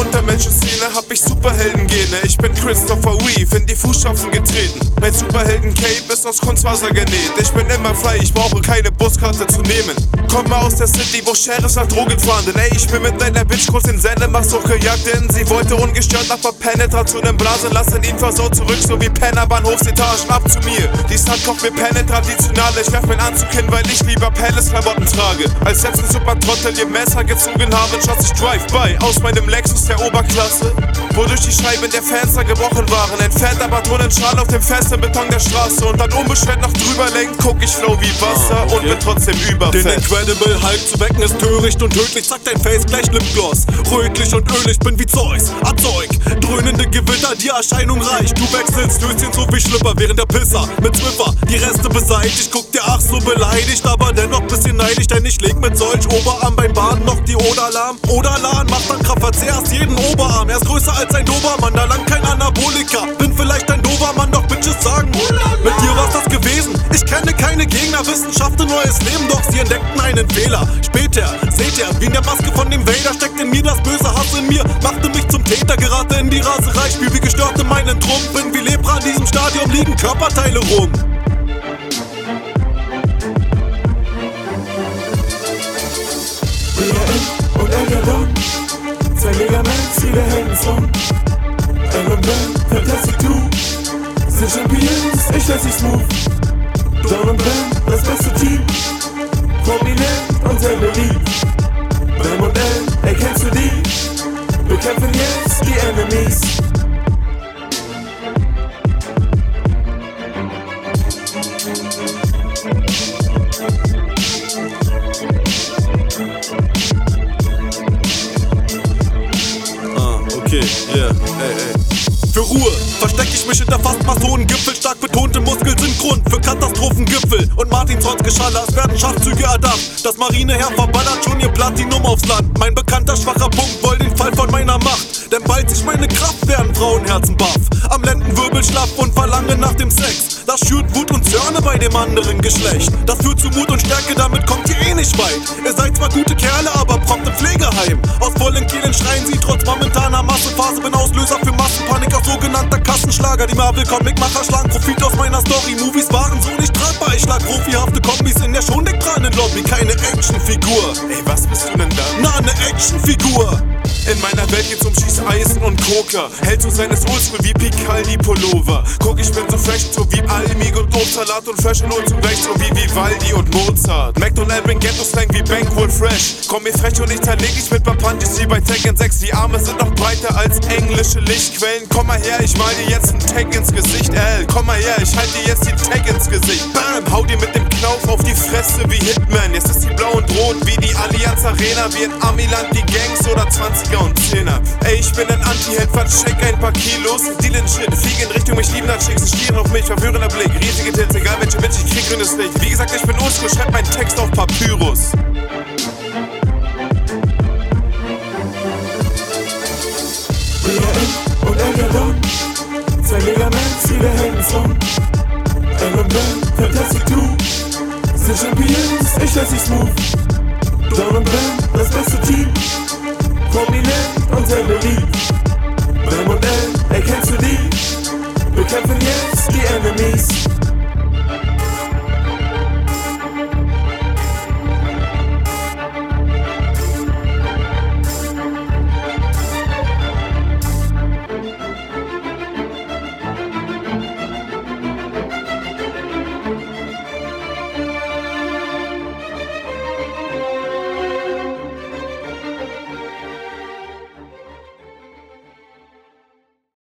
Untermenschenszene hab ich Superheldengene. Ich bin Christopher Reeve in die Fußstapfen getreten. Mein Superhelden-Cape ist aus Kunstwasser genäht. Ich bin immer frei, ich brauche keine Buskarte zu nehmen. Komme aus der City, wo Sheriffs nach Drogen fahren. Ey, ich bin mit deiner Bitch kurz in Sendemachsuch gejagt. Denn sie wollte ungestört nach Penetration im Blasen lassen. Ihn versaut zurück, so wie Penner Bahnhofsetagen. Ab zu mir, die Stadt kocht mir Penne traditional. Ich werf meinen Anzug hin, weil ich lieber Palace-Klamotten trage. Als ein Super-Trottel ihr Messer gezogen haben, schoss ich Drive-By aus meinem Lexus der Oberklasse. Wodurch die Scheiben der Fenster gebrochen waren. Entfernt aber Tonnenschal auf dem festen Beton der Straße. Und dann unbeschwert noch drüber lenkt, guck ich flow wie Wasser Ah, und bin trotzdem überfett. Den Incredible Hulk zu wecken ist töricht und tödlich. Zack, dein Face gleich Lipgloss. Rötlich und ölig, bin wie Zeus. Erzeug. Dröhnende Gewitter, die Erscheinung reicht. Du wechselst Höschen so wie Schlipper während der Pisser. Mit Zwiffer, die Reste beseitigt. Guck dir ach so beleidigt, aber dennoch bisschen neidisch. Denn ich leg mit solch Oberarm beim Baden noch die Oderlahm. Oderlan macht dann Kraftverzehr erst jeden Oberarm. Er ist größer als ein Dobermann, da lang kein Anabolika. Bin vielleicht ein Dobermann, doch Bitches sagen. Mit dir war's das gewesen. Ich kenne keine Gegner, Wissenschaft ein neues Leben, doch sie entdeckten einen Fehler. Später, seht ihr, wie in der Maske von dem Vader steckt in mir das böse Hass in mir, machte mich zum Täter, gerate in die Raserei, spiel wie gestört in meinen bin wie Lepra in diesem Stadion, liegen Körperteile rum. BRN und Elgadon. Zwei Megamans, jeder Heldensong. Und Ben, Fantastic 2. Sind Champions, ich lass sie smooth. Don und Ben, das beste Team. Prominent und sehr beliebt. Bam und L, ey, kennst du die? Bekämpfen jetzt die Enemies. Okay, yeah, ey, ey. Für Ruhe versteck ich mich hinter fast Masonengipfel. Stark betonte Muskeln sind Grund für Katastrophengipfel. Und Martins Geschaller, es werden Schachzüge erdacht. Das Marineheer verballert schon ihr Platinum aufs Land. Mein bekannter schwacher Punkt wollt den Fall von meiner Macht. Denn bald sich meine Kraft werden Frauenherzen baff. Am Lendenwirbel schlapp und verlange nach dem Sex. Das schürt Wut und Zörne bei dem anderen Geschlecht. Das führt zu Mut und Stärke, damit kommt ihr eh nicht weit. Ihr seid zwar gute Kerle, aber prompt im Pflegeheim. Aus vollen Kehlen schreien sie trotz momentaner Massenphase. Bin Auslöser für Massenpanik aus sogenannter Kassenschlager. Die Marvel-Comic-Macher schlagen Profit aus meiner Story. Movies waren so nicht tragbar. Ich schlag profihafte Kombis in der schon Lobby. Keine Actionfigur. Ey, was bist du denn da? Na, eine Actionfigur. In meiner Welt geht's um Schießeisen und Koker. Hält so seines Oldschool wie Picaldi Pullover. Guck, ich bin so fresh, so wie Almig und Obstsalat und zugleich so wie Vivaldi und Mozart. McDonald bringt Ghetto-Slang wie Bankwood Fresh. Komm mir frech und ich zerleg ich mit Papantis wie bei Tekken 6. Die Arme sind noch breiter als englische Lichtquellen. Komm mal her, ich mal dir jetzt einen Tag ins Gesicht, L. Komm mal her, ich halt dir jetzt die Tag ins Gesicht. Bam, hau dir mit dem Knauf auf die Fresse wie Hitman. Jetzt ist die blau und rot wie die Allianz Arena. Wie in Amiland die Gangs oder 20er und 10er. Ey, ich bin ein Anti-Held, vercheck ein paar Kilos. Dealen Shit, flieg in Richtung mich liebender Chicks. Stieren auf mich, verführender Blick. Riesige jetzt, egal welche Mensch, ich krieg es nicht. Wie gesagt, ich bin unschul, schreib meinen Text auf Papyrus. Zwei Megamans, die wir hängen zum. Iron Man, Fantastic Two, sind Champions, ich lass dich smooth. Down und Ben, das beste Team, prominent und sehr beliebt. Ben und Ed, erkennst du die? Wir kämpfen jetzt die Enemies.